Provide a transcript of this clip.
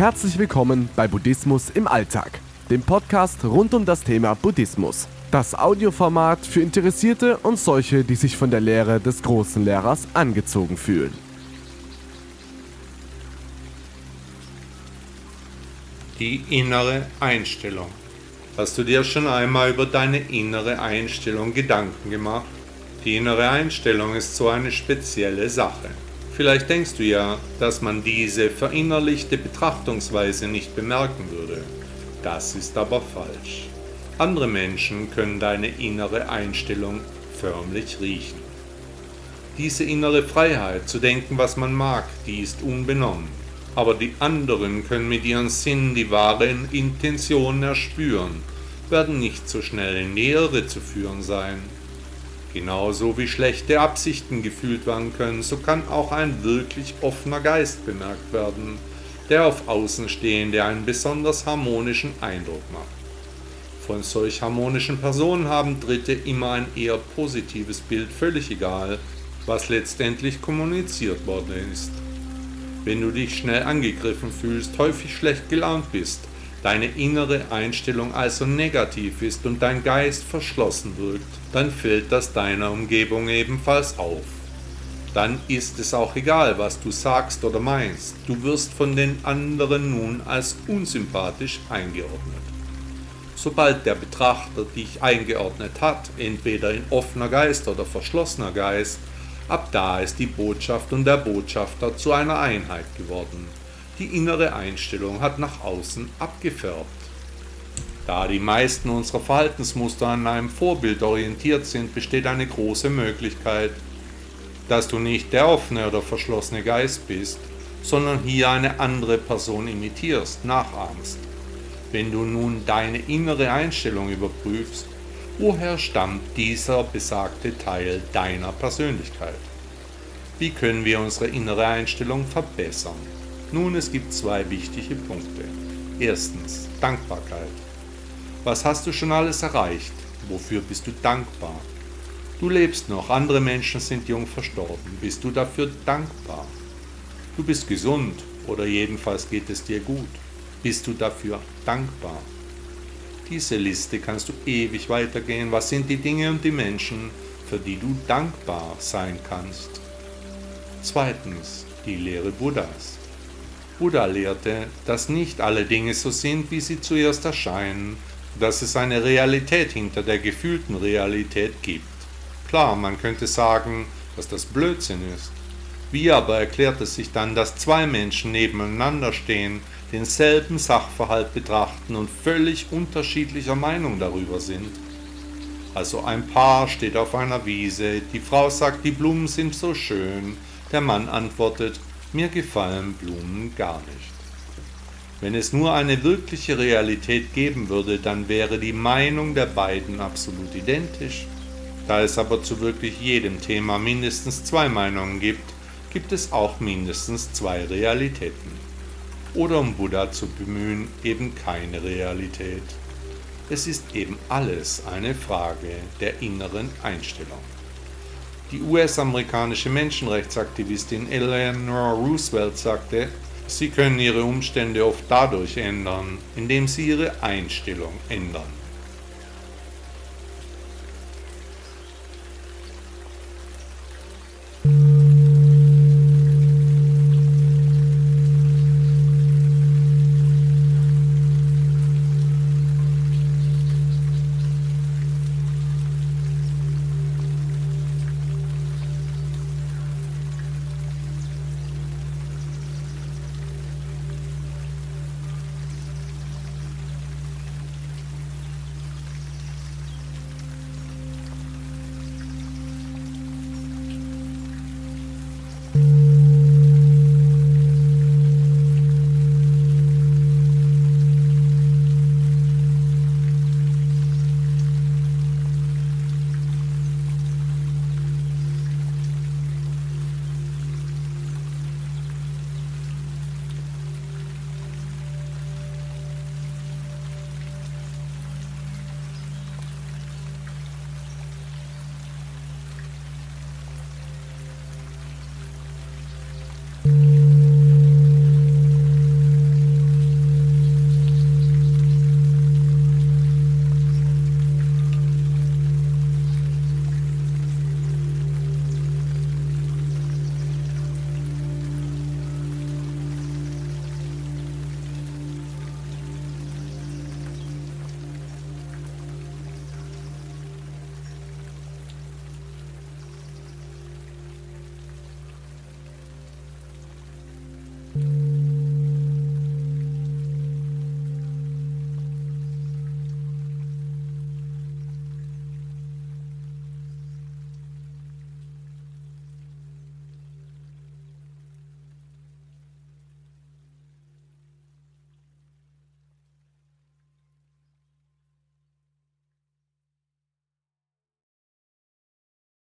Herzlich willkommen bei Buddhismus im Alltag, dem Podcast rund um das Thema Buddhismus. Das Audioformat für Interessierte und solche, die sich von der Lehre des großen Lehrers angezogen fühlen. Die innere Einstellung. Hast du dir schon einmal über deine innere Einstellung Gedanken gemacht? Die innere Einstellung ist so eine spezielle Sache. Vielleicht denkst du ja, dass man diese verinnerlichte Betrachtungsweise nicht bemerken würde. Das ist aber falsch. Andere Menschen können deine innere Einstellung förmlich riechen. Diese innere Freiheit zu denken, was man mag, die ist unbenommen. Aber die anderen können mit ihren Sinnen die wahren Intentionen erspüren, werden nicht so schnell in die zu führen sein. Genauso wie schlechte Absichten gefühlt werden können, so kann auch ein wirklich offener Geist bemerkt werden, der auf Außenstehende einen besonders harmonischen Eindruck macht. Von solch harmonischen Personen haben Dritte immer ein eher positives Bild, völlig egal, was letztendlich kommuniziert worden ist. Wenn du dich schnell angegriffen fühlst, häufig schlecht gelaunt bist, deine innere Einstellung also negativ ist und dein Geist verschlossen wirkt, dann fällt das deiner Umgebung ebenfalls auf. Dann ist es auch egal, was du sagst oder meinst, du wirst von den anderen nun als unsympathisch eingeordnet. Sobald der Betrachter dich eingeordnet hat, entweder in offener Geist oder verschlossener Geist, ab da ist die Botschaft und der Botschafter zu einer Einheit geworden die innere Einstellung hat nach außen abgefärbt. Da die meisten unserer Verhaltensmuster an einem Vorbild orientiert sind, besteht eine große Möglichkeit, dass du nicht der offene oder verschlossene Geist bist, sondern hier eine andere Person imitierst, nachahmst. Wenn du nun deine innere Einstellung überprüfst, woher stammt dieser besagte Teil deiner Persönlichkeit? Wie können wir unsere innere Einstellung verbessern? Nun, es gibt zwei wichtige Punkte. Erstens, Dankbarkeit. Was hast du schon alles erreicht? Wofür bist du dankbar? Du lebst noch, andere Menschen sind jung verstorben. Bist du dafür dankbar? Du bist gesund oder jedenfalls geht es dir gut. Bist du dafür dankbar? Diese Liste kannst du ewig weitergehen. Was sind die Dinge und die Menschen, für die du dankbar sein kannst? Zweitens, die Lehre Buddhas. Buddha lehrte, dass nicht alle Dinge so sind, wie sie zuerst erscheinen, dass es eine Realität hinter der gefühlten Realität gibt. Klar, man könnte sagen, dass das Blödsinn ist. Wie aber erklärt es sich dann, dass zwei Menschen nebeneinander stehen, denselben Sachverhalt betrachten und völlig unterschiedlicher Meinung darüber sind? Also ein Paar steht auf einer Wiese, die Frau sagt, die Blumen sind so schön, der Mann antwortet, mir gefallen Blumen gar nicht. Wenn es nur eine wirkliche Realität geben würde, dann wäre die Meinung der beiden absolut identisch. Da es aber zu wirklich jedem Thema mindestens zwei Meinungen gibt, gibt es auch mindestens zwei Realitäten. Oder um Buddha zu bemühen, eben keine Realität. Es ist eben alles eine Frage der inneren Einstellung. Die US-amerikanische Menschenrechtsaktivistin Eleanor Roosevelt sagte, sie können ihre Umstände oft dadurch ändern, indem sie ihre Einstellung ändern. Thank you.